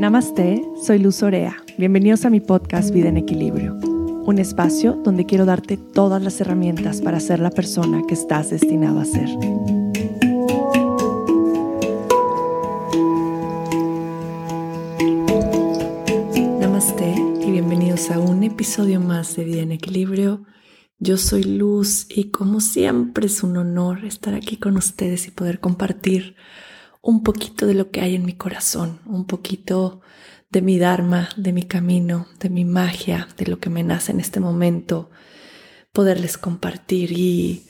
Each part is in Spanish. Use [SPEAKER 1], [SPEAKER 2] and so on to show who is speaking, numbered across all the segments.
[SPEAKER 1] Namaste, soy Luz Orea. Bienvenidos a mi podcast Vida en Equilibrio, un espacio donde quiero darte todas las herramientas para ser la persona que estás destinado a ser. Namaste y bienvenidos a un episodio más de Vida en Equilibrio. Yo soy Luz y como siempre es un honor estar aquí con ustedes y poder compartir un poquito de lo que hay en mi corazón, un poquito de mi Dharma, de mi camino, de mi magia, de lo que me nace en este momento, poderles compartir. Y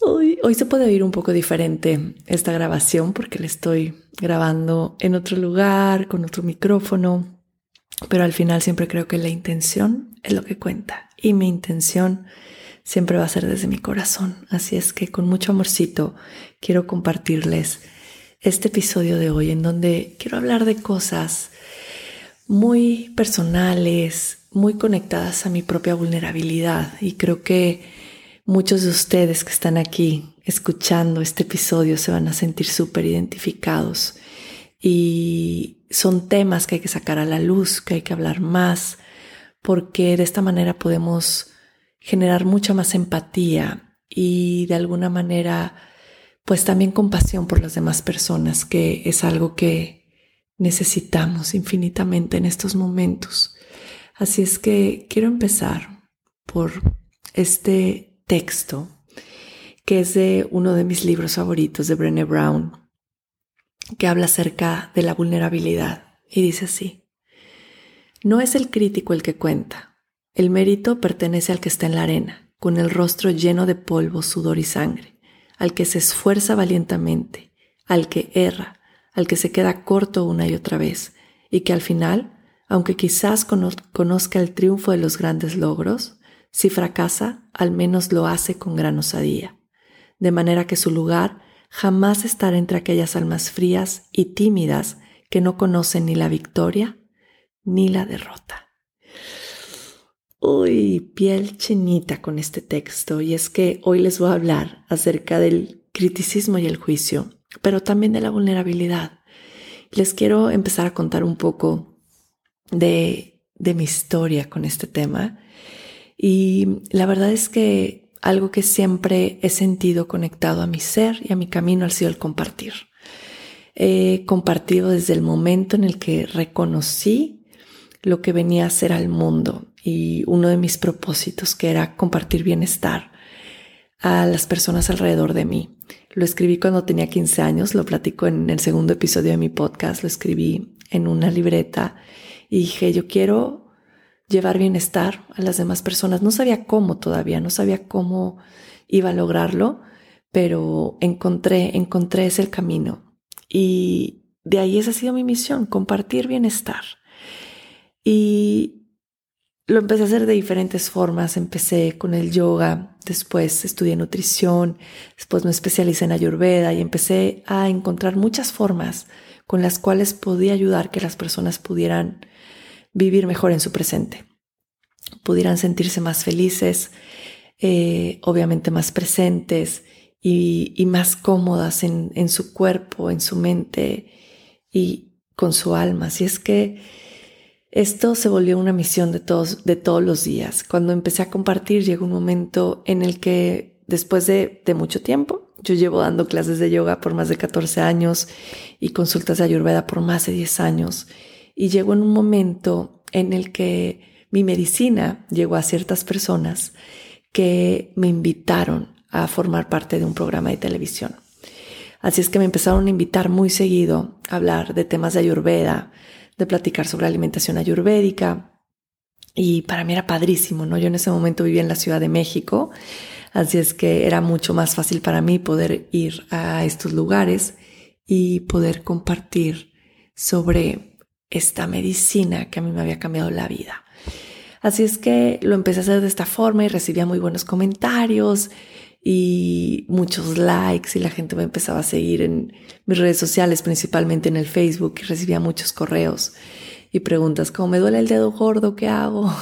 [SPEAKER 1] hoy, hoy se puede oír un poco diferente esta grabación porque le estoy grabando en otro lugar, con otro micrófono, pero al final siempre creo que la intención es lo que cuenta y mi intención siempre va a ser desde mi corazón. Así es que con mucho amorcito quiero compartirles este episodio de hoy en donde quiero hablar de cosas muy personales, muy conectadas a mi propia vulnerabilidad. Y creo que muchos de ustedes que están aquí escuchando este episodio se van a sentir súper identificados. Y son temas que hay que sacar a la luz, que hay que hablar más, porque de esta manera podemos generar mucha más empatía y de alguna manera pues también compasión por las demás personas, que es algo que necesitamos infinitamente en estos momentos. Así es que quiero empezar por este texto que es de uno de mis libros favoritos de Brené Brown, que habla acerca de la vulnerabilidad y dice así, no es el crítico el que cuenta, el mérito pertenece al que está en la arena, con el rostro lleno de polvo, sudor y sangre al que se esfuerza valientemente, al que erra, al que se queda corto una y otra vez, y que al final, aunque quizás conozca el triunfo de los grandes logros, si fracasa, al menos lo hace con gran osadía, de manera que su lugar jamás estará entre aquellas almas frías y tímidas que no conocen ni la victoria ni la derrota. Uy, piel chinita con este texto y es que hoy les voy a hablar acerca del criticismo y el juicio, pero también de la vulnerabilidad. Les quiero empezar a contar un poco de, de mi historia con este tema y la verdad es que algo que siempre he sentido conectado a mi ser y a mi camino ha sido el compartir. He compartido desde el momento en el que reconocí lo que venía a ser al mundo y uno de mis propósitos que era compartir bienestar a las personas alrededor de mí. Lo escribí cuando tenía 15 años, lo platico en el segundo episodio de mi podcast, lo escribí en una libreta y dije, yo quiero llevar bienestar a las demás personas. No sabía cómo todavía, no sabía cómo iba a lograrlo, pero encontré, encontré ese camino. Y de ahí esa ha sido mi misión, compartir bienestar. Y lo empecé a hacer de diferentes formas. Empecé con el yoga, después estudié nutrición, después me especialicé en ayurveda y empecé a encontrar muchas formas con las cuales podía ayudar que las personas pudieran vivir mejor en su presente, pudieran sentirse más felices, eh, obviamente más presentes y, más cómodas en, en su cuerpo, en su mente y con su alma. Así es que esto se volvió una misión de todos, de todos los días. Cuando empecé a compartir, llegó un momento en el que después de, mucho tiempo, yo llevo dando clases de yoga por más de 14 años y consultas de ayurveda por más de 10 años. Y llegó en un momento en el que mi medicina llegó a ciertas personas que me invitaron a formar parte de un programa de televisión. Así es que me empezaron a invitar muy seguido a hablar de temas de ayurveda, platicar sobre alimentación ayurvédica. Y para mí era padrísimo, ¿no? Yo en ese momento vivía en la Ciudad de México, así es que era mucho más fácil para mí poder ir a estos lugares y poder compartir sobre esta medicina que a mí me había cambiado la vida. Así es que lo empecé a hacer de esta forma y recibía muy buenos comentarios y muchos likes y la gente me empezaba a seguir en mis redes sociales, principalmente en el Facebook y recibía muchos correos y preguntas como me duele el dedo gordo, ¿qué hago?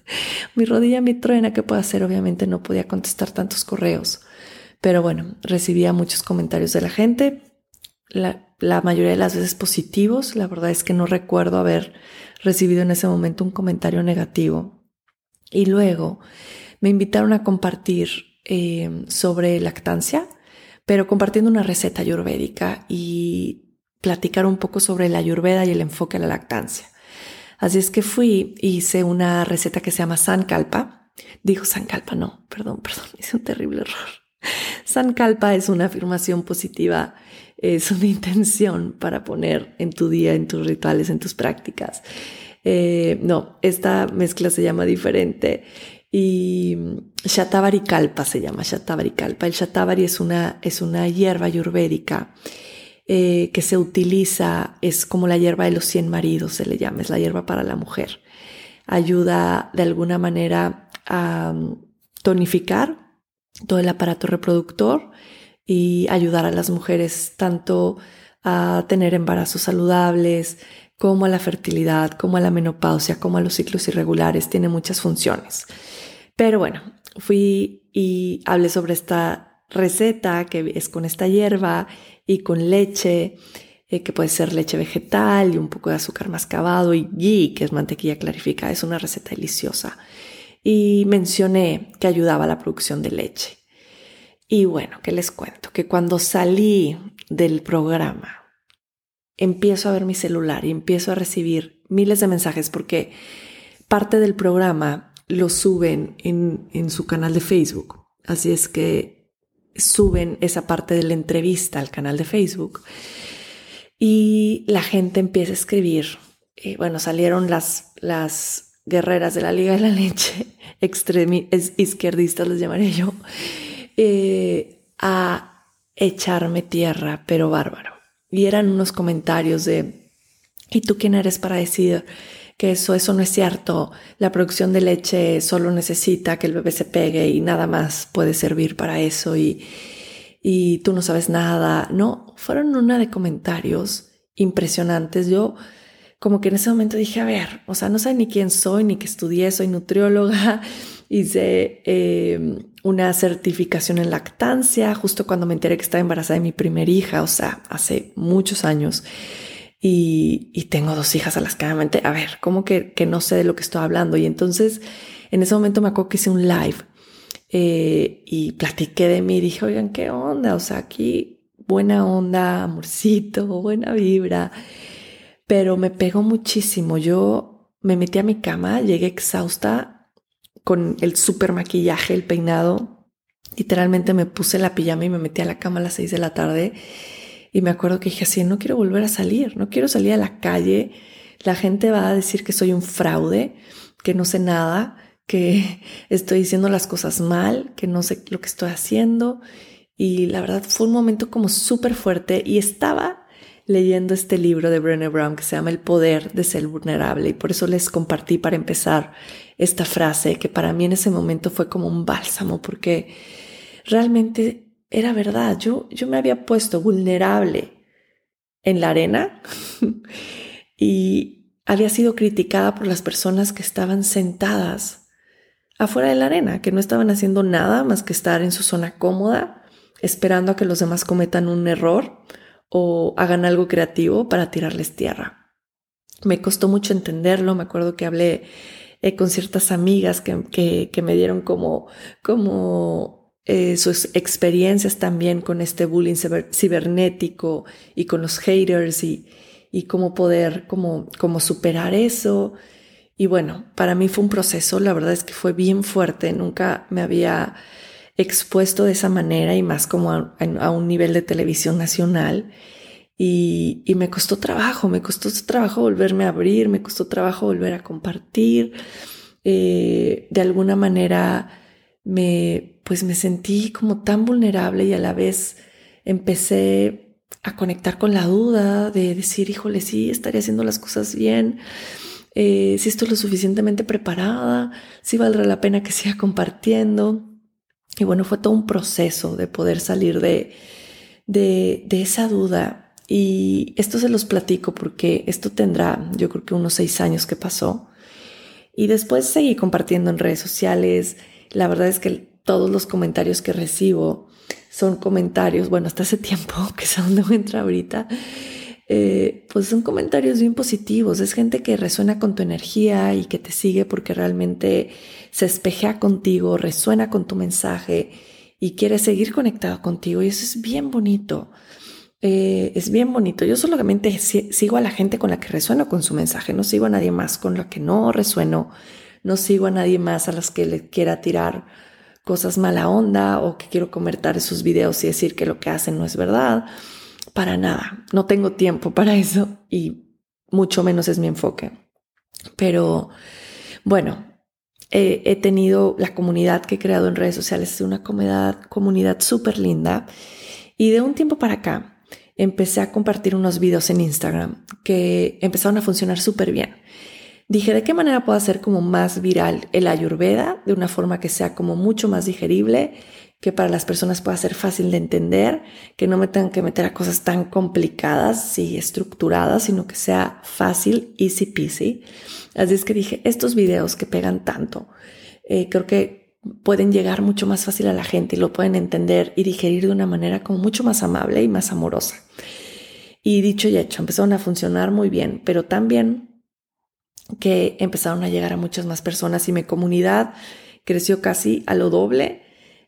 [SPEAKER 1] mi rodilla me truena, ¿qué puedo hacer? Obviamente no podía contestar tantos correos, pero bueno, recibía muchos comentarios de la gente. la mayoría de las veces positivos. La verdad es que no recuerdo haber recibido en ese momento un comentario negativo. Y luego me invitaron a compartir eh, sobre lactancia, pero compartiendo una receta ayurvédica y platicar un poco sobre la ayurveda y el enfoque a la lactancia. Así es que fui y hice una receta que se llama Sankalpa. Dijo Sankalpa, no, perdón, perdón, hice un terrible error. Sankalpa es una afirmación positiva, es una intención para poner en tu día, en tus rituales, en tus prácticas. Eh, no, esta mezcla se llama diferente y Shatavari Kalpa se llama Shatavari Kalpa. El Shatavari es una, es una hierba ayurvédica eh, que se utiliza, es como la hierba de los 100 maridos, se le llama, es la hierba para la mujer. Ayuda de alguna manera a um, tonificar todo el aparato reproductor y ayudar a las mujeres tanto a tener embarazos saludables, como a la fertilidad, como a la menopausia, como a los ciclos irregulares, tiene muchas funciones. Pero bueno, fui y hablé sobre esta receta que es con esta hierba y con leche, eh, que puede ser leche vegetal y un poco de azúcar mascabado y ghee, que es mantequilla clarificada. Es una receta deliciosa. Y mencioné que ayudaba a la producción de leche. Y bueno, ¿qué les cuento? Que cuando salí del programa, empiezo a ver mi celular y empiezo a recibir miles de mensajes porque parte del programa lo suben en, en su canal de Facebook. Así es que suben esa parte de la entrevista al canal de Facebook y la gente empieza a escribir. Y bueno, salieron las, las guerreras de la Liga de la Leche, izquierdistas les llamaré yo, eh, a echarme tierra, pero bárbaro. Y eran unos comentarios de, ¿y tú quién eres para decir que eso, eso no es cierto. La producción de leche solo necesita que el bebé se pegue y nada más puede servir para eso y, y tú no sabes nada. No, fueron una de comentarios impresionantes. Yo como que en ese momento dije, a ver, o sea, no sé ni quién soy, ni que estudié, soy nutrióloga, hice em, una certificación en lactancia justo cuando me enteré que estaba embarazada de mi primera hija, o sea, hace muchos años y, tengo dos hijas a las que mente, a ver, ¿cómo que, que, no sé de lo que estoy hablando? Y entonces en ese momento me acuerdo que hice un live eh, y platiqué de mí, dije, oigan, ¿qué onda? O sea, aquí buena onda, amorcito, buena vibra, pero me pegó muchísimo. Yo me metí a mi cama, llegué exhausta con el super maquillaje, el peinado. Literalmente me puse la pijama y me metí a la cama a las seis de la tarde y me acuerdo que dije así, no quiero volver a salir, no quiero salir a la calle. La gente va a decir que soy un fraude, que no sé nada, que estoy diciendo las cosas mal, que no sé lo que estoy haciendo. Y la verdad fue un momento como súper fuerte y estaba leyendo este libro de Brené Brown que se llama El poder de ser vulnerable y por eso les compartí para empezar esta frase que para mí en ese momento fue como un bálsamo porque realmente era verdad, yo, yo me había puesto vulnerable en la arena y había sido criticada por las personas que estaban sentadas afuera de la arena, que no estaban haciendo nada más que estar en su zona cómoda, esperando a que los demás cometan un error o hagan algo creativo para tirarles tierra. Me costó mucho entenderlo, me acuerdo que hablé eh, con ciertas amigas que, que, que me dieron como, como eh, sus experiencias también con este bullying cibernético y con los haters y, y cómo poder, cómo, cómo superar eso. Y bueno, para mí fue un proceso, la verdad es que fue bien fuerte, nunca me había expuesto de esa manera y más como a, un nivel de televisión nacional. Y, y, me costó trabajo, me costó trabajo volverme a abrir, me costó trabajo volver a compartir. Eh, de alguna manera me, pues me sentí como tan vulnerable y a la vez empecé a conectar con la duda de decir, híjole, sí, estaría haciendo las cosas bien, eh, si estoy lo suficientemente preparada, si valdrá la pena que siga compartiendo. Y bueno, fue todo un proceso de poder salir de, de, de esa duda. Y esto se los platico porque esto tendrá, yo creo que unos seis años que pasó. Y después seguí compartiendo en redes sociales, la verdad es que todos los comentarios que recibo son comentarios, bueno, hasta hace tiempo, que es a donde entra ahorita, eh, pues son comentarios bien positivos. Es gente que resuena con tu energía y que te sigue porque realmente se espejea contigo, resuena con tu mensaje y quiere seguir conectado contigo. Y eso es bien bonito. Eh, es bien bonito. Yo solamente sigo a la gente con la que resueno con su mensaje. No sigo a nadie más con la que no resueno. No sigo a nadie más a las que le quiera tirar cosas mala onda o que quiero comentar sus videos y decir que lo que hacen no es verdad para nada. No tengo tiempo para eso y mucho menos es mi enfoque. Pero bueno, he tenido la comunidad que he creado en redes sociales, es una comunidad, comunidad súper linda. Y de un tiempo para acá empecé a compartir unos videos en Instagram que empezaron a funcionar súper bien. Dije, ¿de qué manera puedo hacer como más viral el ayurveda de una forma que sea como mucho más digerible que para las personas pueda ser fácil de entender, que no me tengan que meter a cosas tan complicadas y estructuradas, sino que sea fácil, easy peasy. Así es que dije, estos videos que pegan tanto, eh, creo que pueden llegar mucho más fácil a la gente y lo pueden entender y digerir de una manera como mucho más amable y más amorosa. Y dicho y hecho, empezaron a funcionar muy bien, pero también que empezaron a llegar a muchas más personas y mi comunidad creció casi a lo doble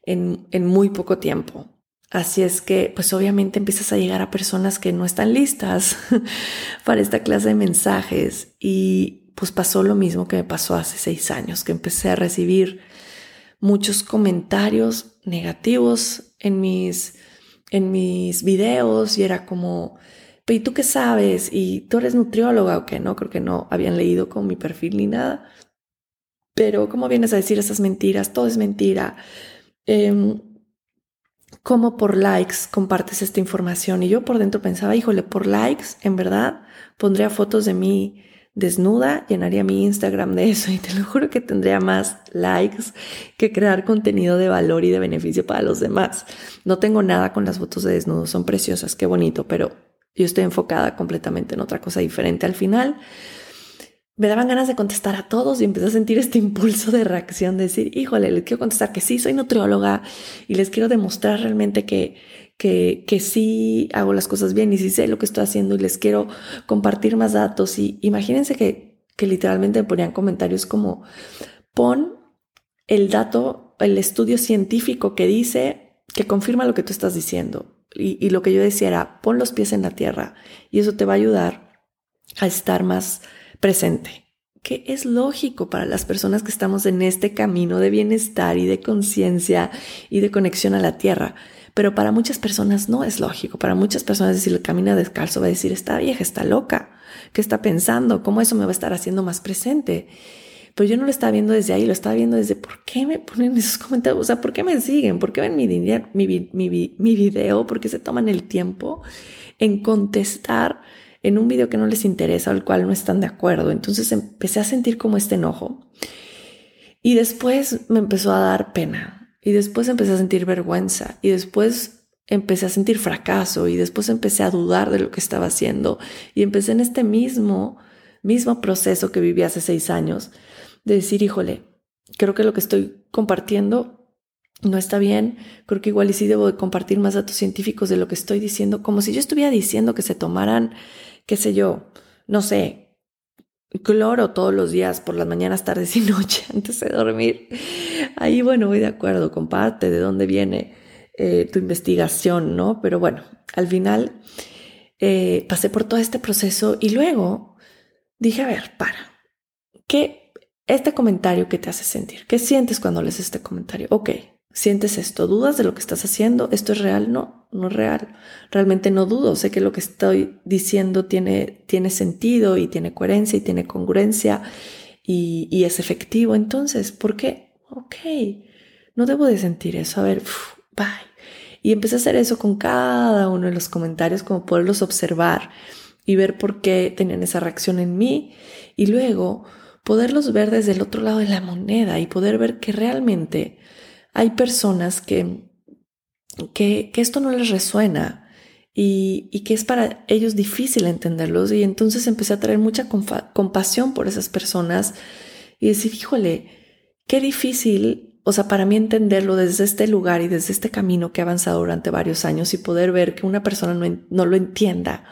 [SPEAKER 1] en, muy poco tiempo. Así es que, pues obviamente empiezas a llegar a personas que no están listas para esta clase de mensajes. Y pues pasó lo mismo que me pasó hace seis años, que empecé a recibir muchos comentarios negativos en mis, en mis videos y era como, ¿y tú qué sabes? ¿Y tú eres nutrióloga o qué? No, creo que no habían leído con mi perfil ni nada. Pero ¿cómo vienes a decir esas mentiras? Todo es mentira eh, cómo por likes compartes esta información. Y yo por dentro pensaba, híjole, por likes, en verdad, pondría fotos de mí desnuda, llenaría mi Instagram de eso y te lo juro que tendría más likes que crear contenido de valor y de beneficio para los demás. No tengo nada con las fotos de desnudo, son preciosas, qué bonito, pero yo estoy enfocada completamente en otra cosa diferente al final me daban ganas de contestar a todos y empecé a sentir este impulso de reacción, de decir, híjole, les quiero contestar que sí, soy nutrióloga y les quiero demostrar realmente que, que, que sí hago las cosas bien y sí sé lo que estoy haciendo y les quiero compartir más datos. Y imagínense que, que literalmente ponían comentarios como, pon el dato, el estudio científico que dice, que confirma lo que tú estás diciendo. Y, lo que yo decía era, pon los pies en la tierra y eso te va a ayudar a estar más presente, que es lógico para las personas que estamos en este camino de bienestar y de conciencia y de conexión a la tierra. Pero para muchas personas no es lógico. Para muchas personas decir, camina descalzo va a decir, está vieja, está loca. ¿Qué está pensando? ¿Cómo eso me va a estar haciendo más presente? Pero yo no lo estaba viendo desde ahí, lo estaba viendo desde por qué me ponen esos comentarios, o sea, por qué me siguen, por qué ven mi, mi, video, por qué se toman el tiempo en contestar en un video que no les interesa o al cual no están de acuerdo. Entonces empecé a sentir como este enojo. Y después me empezó a dar pena. Y después empecé a sentir vergüenza. Y después empecé a sentir fracaso. Y después empecé a dudar de lo que estaba haciendo. Y empecé en este mismo, mismo proceso que viví hace seis años de decir, híjole, creo que lo que estoy compartiendo no está bien, creo que igual y sí debo de compartir más datos científicos de lo que estoy diciendo, como si yo estuviera diciendo que se tomaran qué sé yo, no sé, cloro todos los días por las mañanas, tardes y noche antes de dormir. Ahí, bueno, voy de acuerdo, comparte de dónde viene eh, tu investigación, ¿no? Pero bueno, al final eh, pasé por todo este proceso y luego dije, a ver, para, ¿qué, este comentario que te hace sentir? ¿Qué sientes cuando lees este comentario? Ok, ¿Sientes esto? ¿Dudas de lo que estás haciendo? ¿Esto es real? No, no es real. Realmente no dudo. Sé que lo que estoy diciendo tiene, tiene sentido y tiene coherencia y tiene congruencia y, es efectivo. Entonces, ¿por qué? Ok, no debo de sentir eso. A ver, bye. Y empecé a hacer eso con cada uno de los comentarios, como poderlos observar y ver por qué tenían esa reacción en mí. Y luego poderlos ver desde el otro lado de la moneda y poder ver que realmente hay personas que, que, esto no les resuena y, y, que es para ellos difícil entenderlos. Y entonces empecé a traer mucha compasión por esas personas y decir, híjole, qué difícil o sea, para mí entenderlo desde este lugar y desde este camino que he avanzado durante varios años y poder ver que una persona no, no lo entienda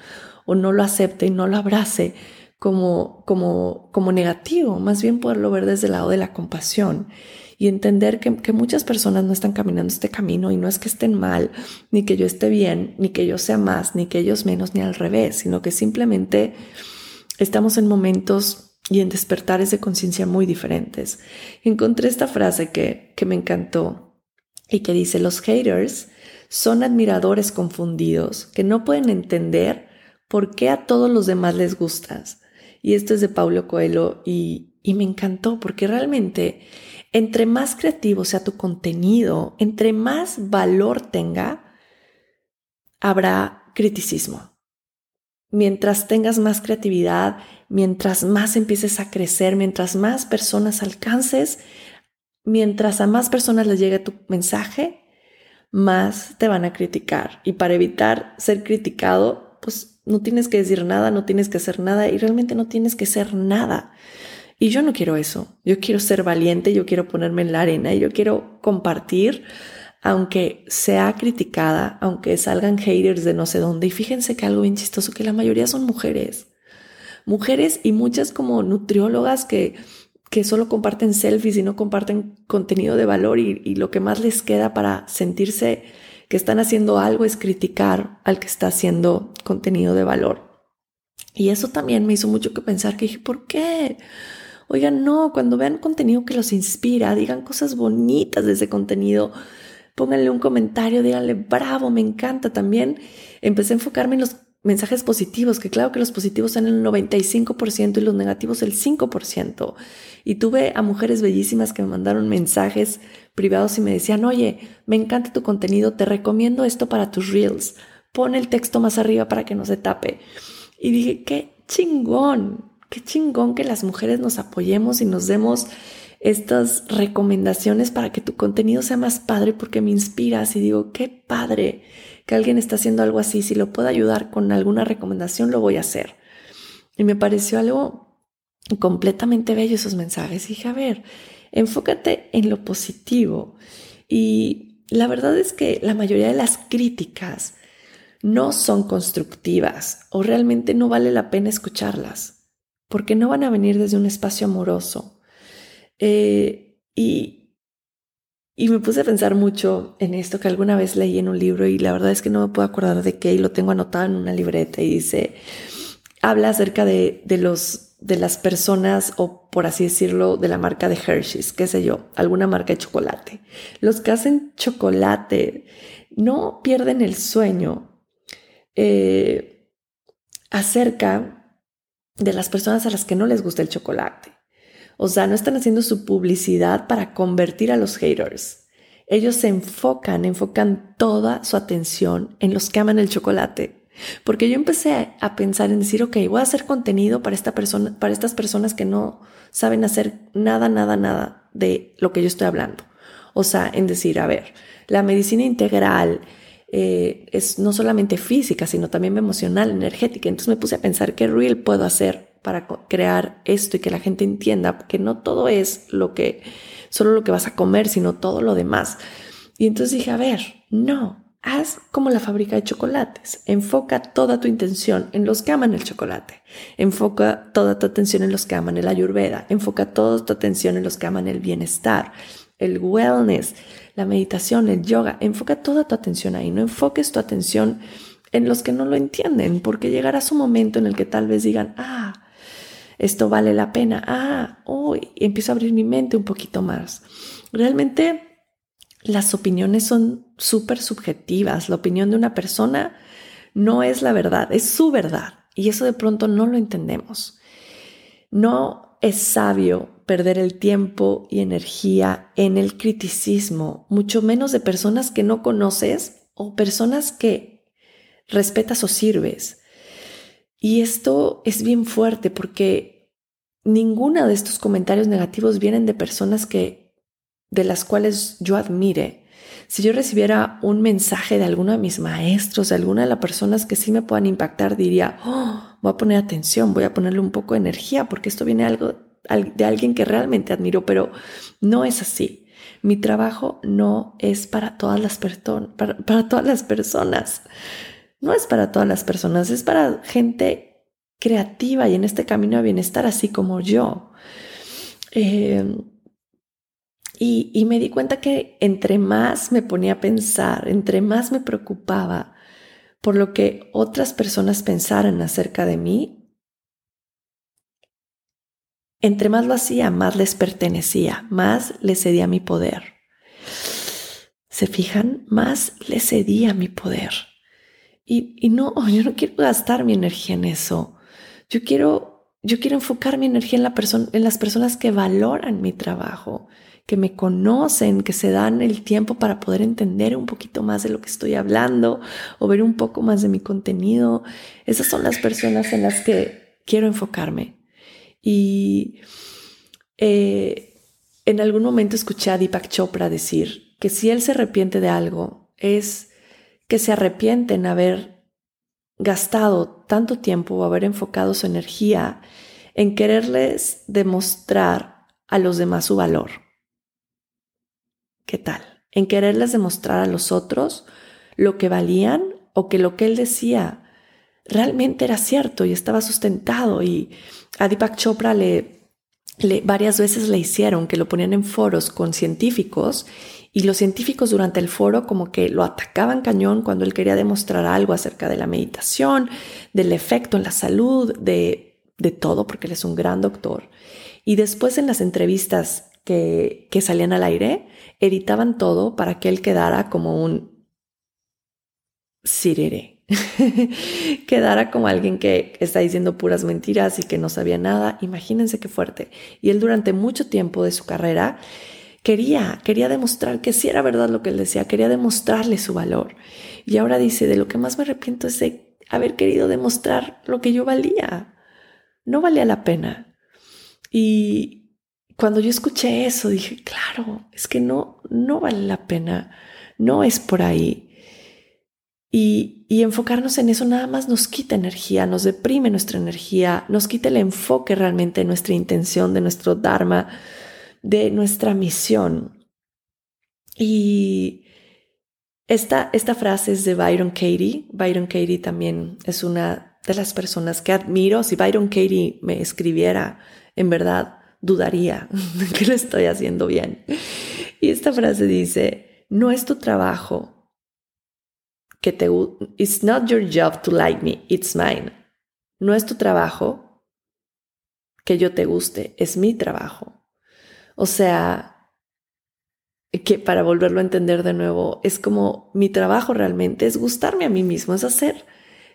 [SPEAKER 1] o no lo acepte y no lo abrace como, como, como negativo, más bien poderlo ver desde el lado de la compasión y entender que, que, muchas personas no están caminando este camino y no es que estén mal, ni que yo esté bien, ni que yo sea más, ni que ellos menos, ni al revés, sino que simplemente estamos en momentos y en despertares de conciencia muy diferentes. Encontré esta frase que, que me encantó y que dice, los haters son admiradores confundidos que no pueden entender por qué a todos los demás les gustas. Y esto es de Paulo Coelho y, y me encantó porque realmente entre más creativo sea tu contenido, entre más valor tenga, habrá criticismo. Mientras tengas más creatividad, mientras más empieces a crecer, mientras más personas alcances, mientras a más personas les llegue tu mensaje, más te van a criticar. Y para evitar ser criticado, pues no tienes que decir nada, no tienes que hacer nada y realmente no tienes que ser nada. Y yo no quiero eso. Yo quiero ser valiente, yo quiero ponerme en la arena y yo quiero compartir, aunque sea criticada, aunque salgan haters de no sé dónde. Y fíjense que algo bien chistoso, que la mayoría son mujeres mujeres y muchas como nutriólogas que, que solo comparten selfies y no comparten contenido de valor y, y lo que más les queda para sentirse que están haciendo algo es criticar al que está haciendo contenido de valor. Y eso también me hizo mucho que pensar que dije, ¿por qué? Oigan, no, cuando vean contenido que los inspira, digan cosas bonitas de ese contenido, pónganle un comentario, díganle, bravo, me encanta. También empecé a enfocarme en los mensajes positivos, que claro que los positivos son el 95% y los negativos el 5%. Y tuve a mujeres bellísimas que me mandaron mensajes privados y me decían, oye, me encanta tu contenido, te recomiendo esto para tus reels, pon el texto más arriba para que no se tape. Y dije, qué chingón, qué chingón que las mujeres nos apoyemos y nos demos estas recomendaciones para que tu contenido sea más padre porque me inspiras y digo, qué padre que alguien está haciendo algo así, si lo puedo ayudar con alguna recomendación, lo voy a hacer. Y me pareció algo completamente bello esos mensajes. dije, a ver, enfócate en lo positivo. Y la verdad es que la mayoría de las críticas no son constructivas o realmente no vale la pena escucharlas, porque no van a venir desde un espacio amoroso eh, y, y me puse a pensar mucho en esto que alguna vez leí en un libro y la verdad es que no me puedo acordar de qué y lo tengo anotado en una libreta y dice, habla acerca de, de los de las personas o por así decirlo de la marca de Hershey's, qué sé yo, alguna marca de chocolate. Los que hacen chocolate no pierden el sueño eh, acerca de las personas a las que no les gusta el chocolate. O sea, no están haciendo su publicidad para convertir a los haters. Ellos se enfocan, enfocan toda su atención en los que aman el chocolate. Porque yo empecé a pensar en decir, ok, voy a hacer contenido para esta persona, para estas personas que no saben hacer nada, nada, nada de lo que yo estoy hablando. O sea, en decir, a ver, la medicina integral eh, es no solamente física, sino también emocional, energética. Entonces me puse a pensar qué real puedo hacer para crear esto y que la gente entienda que no todo es lo que, solo lo que vas a comer, sino todo lo demás. Y entonces dije, a ver, no, haz como la fábrica de chocolates. Enfoca toda tu intención en los que aman el chocolate. Enfoca toda tu atención en los que aman el ayurveda. Enfoca toda tu atención en los que aman el bienestar, el wellness, la meditación, el yoga. Enfoca toda tu atención ahí. No enfoques tu atención en los que no lo entienden, porque llegará su momento en el que tal vez digan, ah, esto vale la pena. Ah, hoy empiezo a abrir mi mente un poquito más. Realmente las opiniones son súper subjetivas. La opinión de una persona no es la verdad, es su verdad. Y eso de pronto no lo entendemos. No es sabio perder el tiempo y energía en el criticismo, mucho menos de personas que no conoces o personas que respetas o sirves. Y esto es bien fuerte porque ninguna de estos comentarios negativos vienen de personas que de las cuales yo admire. Si yo recibiera un mensaje de alguno de mis maestros, de alguna de las personas que sí me puedan impactar, diría, oh, voy a poner atención, voy a ponerle un poco de energía porque esto viene algo de alguien que realmente admiro, pero no es así. Mi trabajo no es para todas las, personas, para, todas las personas. No es para todas las personas, es para gente creativa y en este camino de bienestar, así como yo. Eh, y, me di cuenta que entre más me ponía a pensar, entre más me preocupaba por lo que otras personas pensaran acerca de mí, entre más lo hacía, más les pertenecía, más les cedía mi poder. ¿Se fijan? Más les cedía mi poder. Y, y no, yo no quiero gastar mi energía en eso. Yo quiero, yo quiero enfocar mi energía en, la en las personas que valoran mi trabajo, que me conocen, que se dan el tiempo para poder entender un poquito más de lo que estoy hablando o ver un poco más de mi contenido. Esas son las personas en las que quiero enfocarme. Y eh, en algún momento escuché a Deepak Chopra decir que si él se arrepiente de algo, es que se arrepiente en haber gastado tanto tiempo o haber enfocado su energía en quererles demostrar a los demás su valor. ¿Qué tal? En quererles demostrar a los otros lo que valían o que lo que él decía realmente era cierto y estaba sustentado y a Deepak Chopra le, le, varias veces le hicieron que lo ponían en foros con científicos y los científicos durante el foro como que lo atacaban cañón cuando él quería demostrar algo acerca de la meditación, del efecto en la salud, de, de todo, porque él es un gran doctor. Y después en las entrevistas que, salían al aire, editaban todo para que él quedara como un sirere, quedara como alguien que está diciendo puras mentiras y que no sabía nada. Imagínense qué fuerte. Y él durante mucho tiempo de su carrera quería, quería demostrar que sí era verdad lo que él decía, quería demostrarle su valor. Y ahora dice, de lo que más me arrepiento es de haber querido demostrar lo que yo valía. No valía la pena. Y cuando yo escuché eso, dije, claro, es que no, no vale la pena. No es por ahí. Y, enfocarnos en eso nada más nos quita energía, nos deprime nuestra energía, nos quita el enfoque realmente de nuestra intención, de nuestro Dharma, de nuestra misión. Y esta, esta frase es de Byron Katie. Byron Katie también es una de las personas que admiro. Si Byron Katie me escribiera, en verdad dudaría que lo estoy haciendo bien. Y esta frase dice, no es tu trabajo que te It's not your job to like me, it's mine. No es tu trabajo que yo te guste, es mi trabajo. O sea, que para volverlo a entender de nuevo, es como mi trabajo realmente es gustarme a mí mismo, es hacer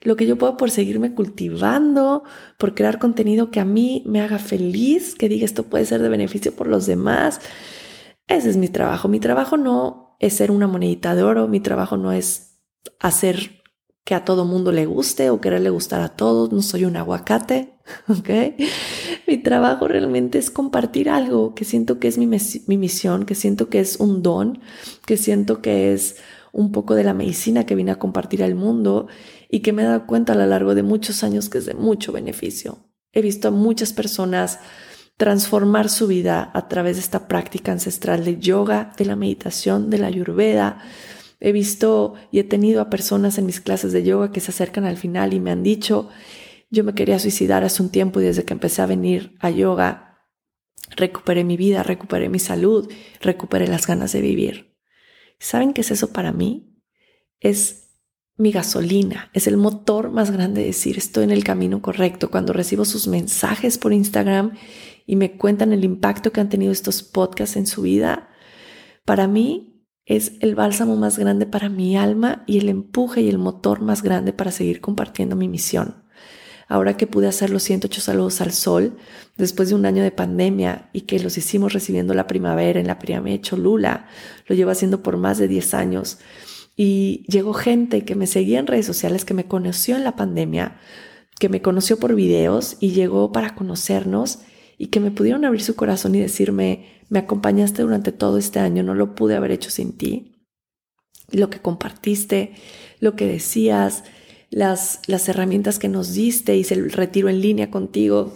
[SPEAKER 1] lo que yo puedo por seguirme cultivando, por crear contenido que a mí me haga feliz, que diga esto puede ser de beneficio por los demás. Ese es mi trabajo. Mi trabajo no es ser una monedita de oro, mi trabajo no es hacer que a todo mundo le guste o quererle gustar a todos. No soy un aguacate, ¿ok? Mi trabajo realmente es compartir algo que siento que es mi, mi misión, que siento que es un don, que siento que es un poco de la medicina que vine a compartir al mundo y que me he dado cuenta a lo largo de muchos años que es de mucho beneficio. He visto a muchas personas transformar su vida a través de esta práctica ancestral de yoga, de la meditación, de la ayurveda, He visto y he tenido a personas en mis clases de yoga que se acercan al final y me han dicho, yo me quería suicidar hace un tiempo y desde que empecé a venir a yoga, recuperé mi vida, recuperé mi salud, recuperé las ganas de vivir. ¿Saben qué es eso para mí? Es mi gasolina, es el motor más grande de decir estoy en el camino correcto. Cuando recibo sus mensajes por Instagram y me cuentan el impacto que han tenido estos podcasts en su vida, para mí es el bálsamo más grande para mi alma y el empuje y el motor más grande para seguir compartiendo mi misión. Ahora que pude hacer los 108 saludos al sol, después de un año de pandemia y que los hicimos recibiendo la primavera en la pirámide Cholula, lo llevo haciendo por más de 10 años. Y llegó gente que me seguía en redes sociales, que me conoció en la pandemia, que me conoció por videos y llegó para conocernos y que me pudieron abrir su corazón y decirme, me acompañaste durante todo este año, no lo pude haber hecho sin ti. Lo que compartiste, lo que decías, las, las herramientas que nos diste, hice el retiro en línea contigo,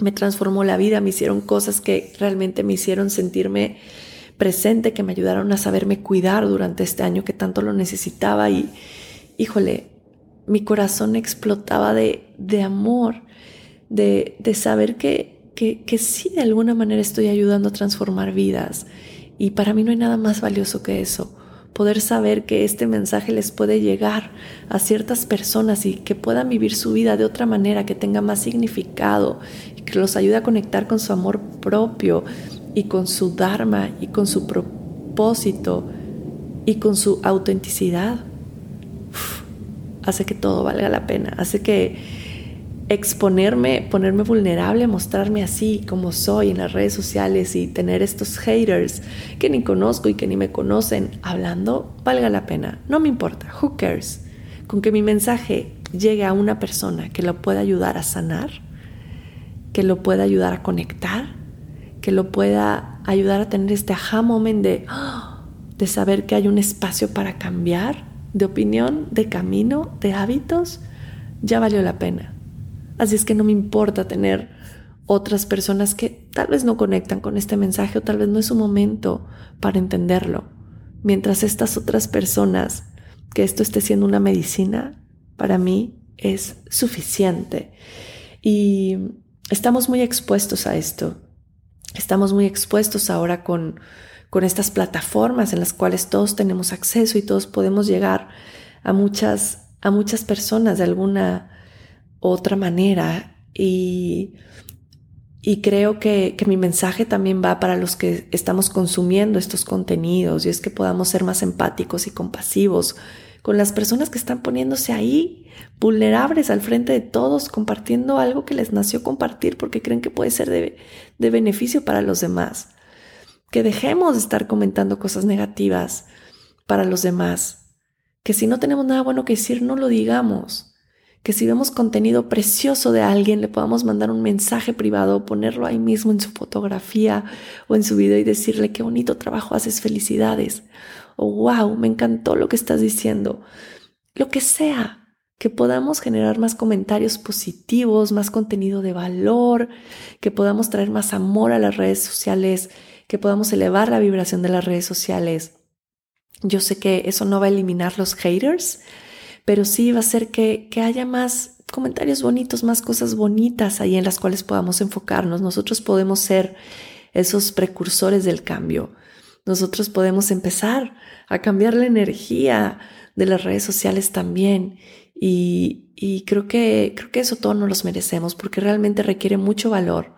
[SPEAKER 1] me transformó la vida, me hicieron cosas que realmente me hicieron sentirme presente, que me ayudaron a saberme cuidar durante este año que tanto lo necesitaba y, híjole, mi corazón explotaba de, de amor, de, de saber que, que, que sí de alguna manera estoy ayudando a transformar vidas. Y para mí no hay nada más valioso que eso poder saber que este mensaje les puede llegar a ciertas personas y que puedan vivir su vida de otra manera, que tenga más significado que los ayude a conectar con su amor propio y con su dharma y con su propósito y con su autenticidad, hace que todo valga la pena, hace que exponerme, ponerme vulnerable, mostrarme así como soy en las redes sociales y tener estos haters que ni conozco y que ni me conocen hablando, valga la pena. No me importa, who cares? Con que mi mensaje llegue a una persona que lo pueda ayudar a sanar, que lo pueda ayudar a conectar, que lo pueda ayudar a tener este aha moment de, de saber que hay un espacio para cambiar de opinión, de camino, de hábitos, ya valió la pena. Así es que no me importa tener otras personas que tal vez no conectan con este mensaje o tal vez no es su momento para entenderlo. Mientras estas otras personas, que esto esté siendo una medicina, para mí es suficiente. Y estamos muy expuestos a esto. Estamos muy expuestos ahora con, con estas plataformas en las cuales todos tenemos acceso y todos podemos llegar a muchas, a muchas personas de alguna otra manera. Y, y creo que, que, mi mensaje también va para los que estamos consumiendo estos contenidos y es que podamos ser más empáticos y compasivos con las personas que están poniéndose ahí, vulnerables al frente de todos, compartiendo algo que les nació compartir porque creen que puede ser de, de beneficio para los demás. Que dejemos de estar comentando cosas negativas para los demás. Que si no tenemos nada bueno que decir, no lo digamos que si vemos contenido precioso de alguien, le podamos mandar un mensaje privado, ponerlo ahí mismo en su fotografía o en su video y decirle qué bonito trabajo haces, felicidades. O wow, me encantó lo que estás diciendo. Lo que sea, que podamos generar más comentarios positivos, más contenido de valor, que podamos traer más amor a las redes sociales, que podamos elevar la vibración de las redes sociales. Yo sé que eso no va a eliminar los haters, pero sí va a ser que, que haya más comentarios bonitos, más cosas bonitas ahí en las cuales podamos enfocarnos. Nosotros podemos ser esos precursores del cambio. Nosotros podemos empezar a cambiar la energía de las redes sociales también. Y, y creo, que, creo que eso todos nos los merecemos porque realmente requiere mucho valor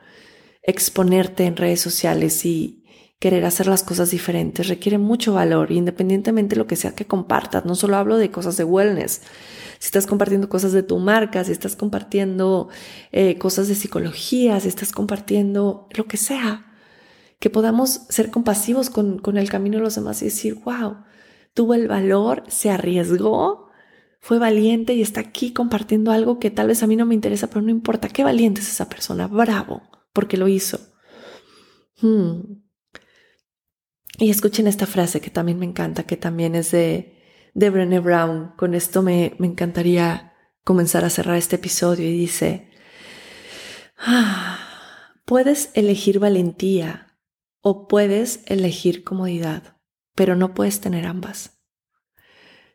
[SPEAKER 1] exponerte en redes sociales y, querer hacer las cosas diferentes requiere mucho valor, independientemente de lo que sea que compartas. No solo hablo de cosas de wellness. Si estás compartiendo cosas de tu marca, si estás compartiendo eh, cosas de psicología, si estás compartiendo lo que sea, que podamos ser compasivos con, con el camino de los demás y decir, wow, tuvo el valor, se arriesgó, fue valiente y está aquí compartiendo algo que tal vez a mí no me interesa, pero no importa, qué valiente es esa persona, bravo, porque lo hizo. Hmm. Y escuchen esta frase que también me encanta, que también es de, de Brené Brown. Con esto me, me encantaría comenzar a cerrar este episodio y dice, ah, puedes elegir valentía o puedes elegir comodidad, pero no puedes tener ambas.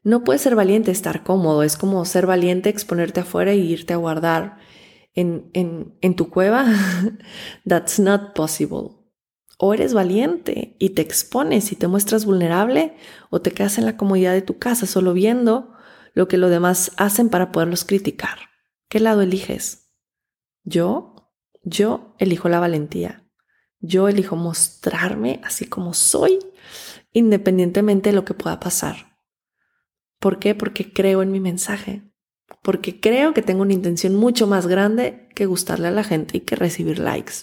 [SPEAKER 1] No puedes ser valiente estar cómodo, es como ser valiente exponerte afuera y irte a guardar en, en, en tu cueva. That's not possible. O eres valiente y te expones y te muestras vulnerable o te quedas en la comodidad de tu casa solo viendo lo que los demás hacen para poderlos criticar. ¿Qué lado eliges? Yo, yo elijo la valentía. Yo elijo mostrarme así como soy, independientemente de lo que pueda pasar. ¿Por qué? Porque creo en mi mensaje. Porque creo que tengo una intención mucho más grande que gustarle a la gente y que recibir likes.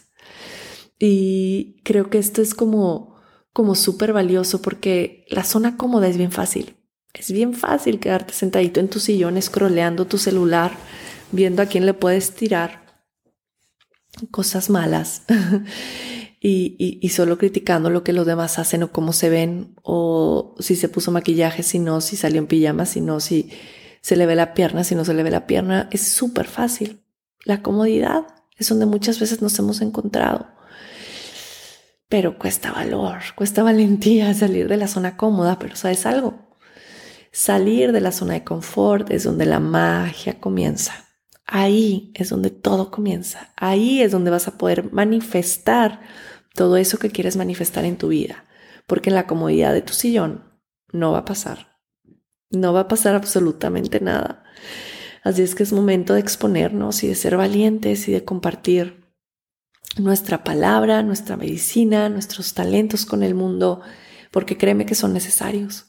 [SPEAKER 1] Y creo que esto es como, como súper valioso porque la zona cómoda es bien fácil. Es bien fácil quedarte sentadito en tu sillón, scrolleando tu celular, viendo a quién le puedes tirar cosas malas y, solo criticando lo que los demás hacen o cómo se ven o si se puso maquillaje, si no, si salió en pijama, si no, si se le ve la pierna, si no se le ve la pierna. Es súper fácil. La comodidad es donde muchas veces nos hemos encontrado. pero cuesta valor, cuesta valentía salir de la zona cómoda, pero sabes algo, salir de la zona de confort es donde la magia comienza. Ahí es donde todo comienza. Ahí es donde vas a poder manifestar todo eso que quieres manifestar en tu vida. Porque en la comodidad de tu sillón no va a pasar. No va a pasar absolutamente nada. Así es que es momento de exponernos y de ser valientes y de compartir nuestra palabra, nuestra medicina, nuestros talentos con el mundo, porque créeme que son necesarios.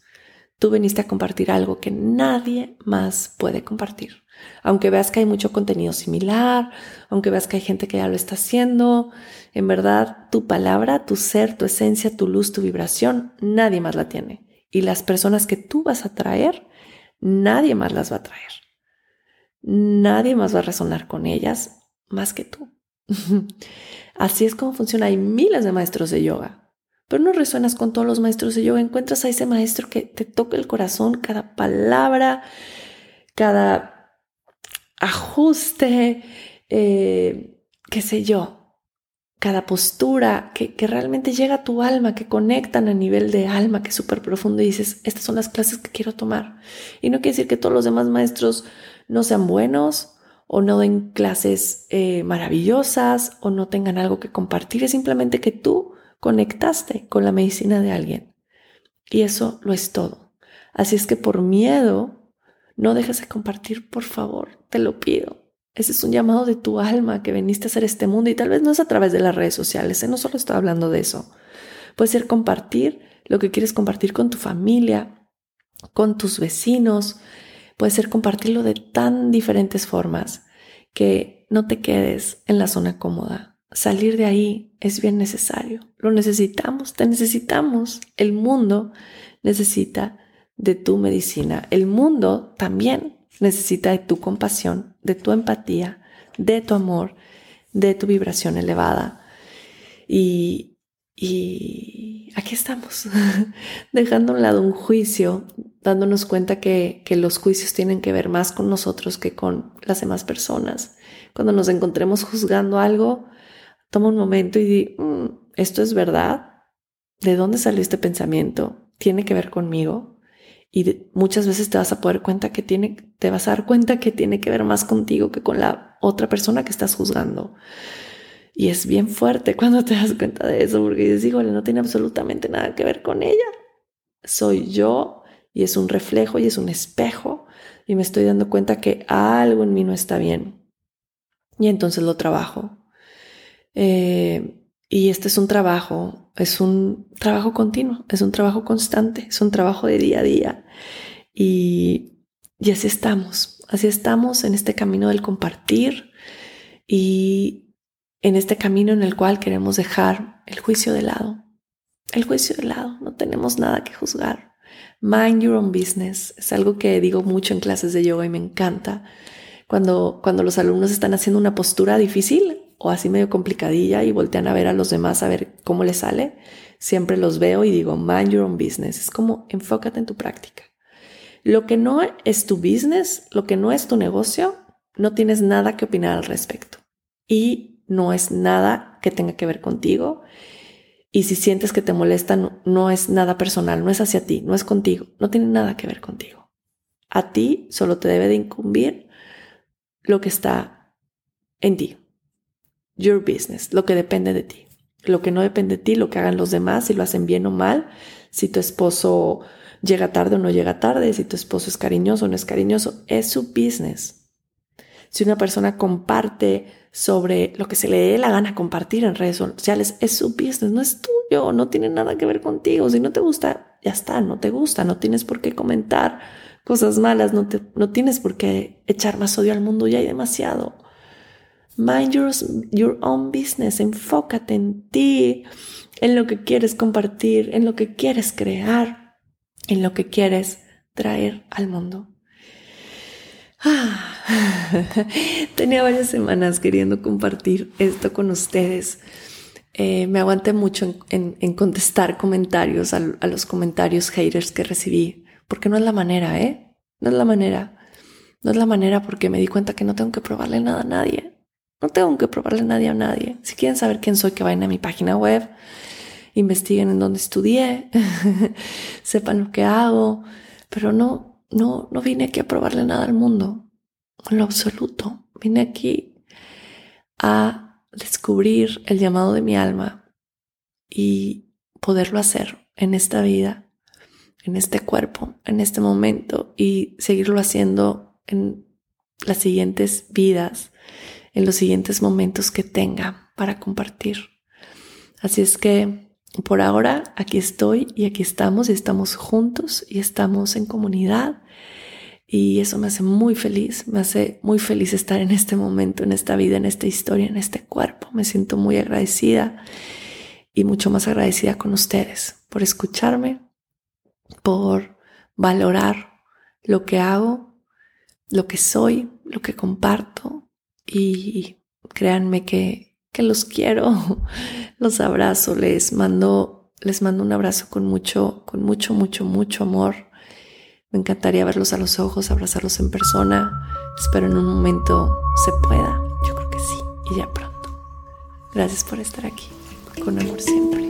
[SPEAKER 1] Tú viniste a compartir algo que nadie más puede compartir. Aunque veas que hay mucho contenido similar, aunque veas que hay gente que ya lo está haciendo, en verdad tu palabra, tu ser, tu esencia, tu luz, tu vibración, nadie más la tiene. Y las personas que tú vas a traer, nadie más las va a traer. Nadie más va a resonar con ellas más que tú. Así es como funciona. Hay miles de maestros de yoga, pero no resuenas con todos los maestros de yoga. Encuentras a ese maestro que te toca el corazón, cada palabra, cada ajuste, eh, qué sé yo, cada postura que, que, realmente llega a tu alma, que conectan a nivel de alma, que es súper profundo y dices, estas son las clases que quiero tomar. Y no quiere decir que todos los demás maestros no sean buenos o no den clases eh, maravillosas o no tengan algo que compartir, es simplemente que tú conectaste con la medicina de alguien. Y eso lo es todo. Así es que por miedo, no dejes de compartir, por favor, te lo pido. Ese es un llamado de tu alma que veniste a hacer este mundo y tal vez no es a través de las redes sociales, ¿eh? no solo estoy hablando de eso. Puede ser compartir lo que quieres compartir con tu familia, con tus vecinos, puede ser compartirlo de tan diferentes formas que no te quedes en la zona cómoda. Salir de ahí es bien necesario. Lo necesitamos, te necesitamos. El mundo necesita de tu medicina. El mundo también necesita de tu compasión, de tu empatía, de tu amor, de tu vibración elevada. Y, y aquí estamos, dejando a un lado un juicio, dándonos cuenta que, que los juicios tienen que ver más con nosotros que con las demás personas. Cuando nos encontremos juzgando algo, toma un momento y di, mm, ¿esto es verdad? ¿De dónde salió este pensamiento? ¿Tiene que ver conmigo? Y muchas veces te vas a poder cuenta que tiene, te vas a dar cuenta que tiene que ver más contigo que con la otra persona que estás juzgando. Y es bien fuerte cuando te das cuenta de eso, porque dices, híjole, no tiene absolutamente nada que ver con ella. Soy yo y es un reflejo y es un espejo y me estoy dando cuenta que algo en mí no está bien. Y entonces lo trabajo. Eh, y este es un trabajo, es un trabajo continuo, es un trabajo constante, es un trabajo de día a día. Y, y así estamos, así estamos en este camino del compartir y en este camino en el cual queremos dejar el juicio de lado. El juicio de lado, no tenemos nada que juzgar. Mind your own business es algo que digo mucho en clases de yoga y me encanta. Cuando, cuando los alumnos están haciendo una postura difícil, o así medio complicadilla y voltean a ver a los demás a ver cómo les sale, siempre los veo y digo, mind your own business. Es como enfócate en tu práctica. Lo que no es tu business, lo que no es tu negocio, no tienes nada que opinar al respecto. Y no es nada que tenga que ver contigo. Y si sientes que te molesta, no, es nada personal, no es hacia ti, no es contigo, no tiene nada que ver contigo. A ti solo te debe de incumbir lo que está en ti your business, lo que depende de ti. Lo que no depende de ti, lo que hagan los demás, si lo hacen bien o mal, si tu esposo llega tarde o no llega tarde, si tu esposo es cariñoso o no es cariñoso, es su business. Si una persona comparte sobre lo que se le dé la gana compartir en redes sociales, es su business, no es tuyo, no tiene nada que ver contigo. Si no te gusta, ya está, no te gusta, no tienes por qué comentar cosas malas, no, te, no tienes por qué echar más odio al mundo, ya hay demasiado. Mind your, own business, enfócate en ti, en lo que quieres compartir, en lo que quieres crear, en lo que quieres traer al mundo. Ah, tenía varias semanas queriendo compartir esto con ustedes. Eh, me aguanté mucho en, contestar comentarios a, a, los comentarios haters que recibí, porque no es la manera, ¿eh? No es la manera. No es la manera porque me di cuenta que no tengo que probarle nada a nadie. No tengo que probarle nadie a nadie. Si quieren saber quién soy, que vayan a mi página web. investiguen en dónde estudié, sepan lo que hago, pero no, no, no vine aquí a probarle nada al mundo, en lo absoluto. Vine aquí a descubrir el llamado de mi alma y poderlo hacer en esta vida, en este cuerpo, en este momento y seguirlo haciendo en las siguientes vidas, en los siguientes momentos que tenga para compartir. Así es que por ahora aquí estoy y aquí estamos y estamos juntos y estamos en comunidad y eso me hace muy feliz, me hace muy feliz estar en este momento, en esta vida, en esta historia, en este cuerpo. Me siento muy agradecida y mucho más agradecida con ustedes por escucharme, por valorar lo que hago, lo que soy, lo que comparto y créanme que, que los quiero, los abrazo, les mando, les mando un abrazo con mucho, con mucho, mucho, mucho amor. Me encantaría verlos a los ojos, abrazarlos en persona. Espero en un momento se pueda. Yo creo que sí, y ya pronto. Gracias por estar aquí. Con amor siempre.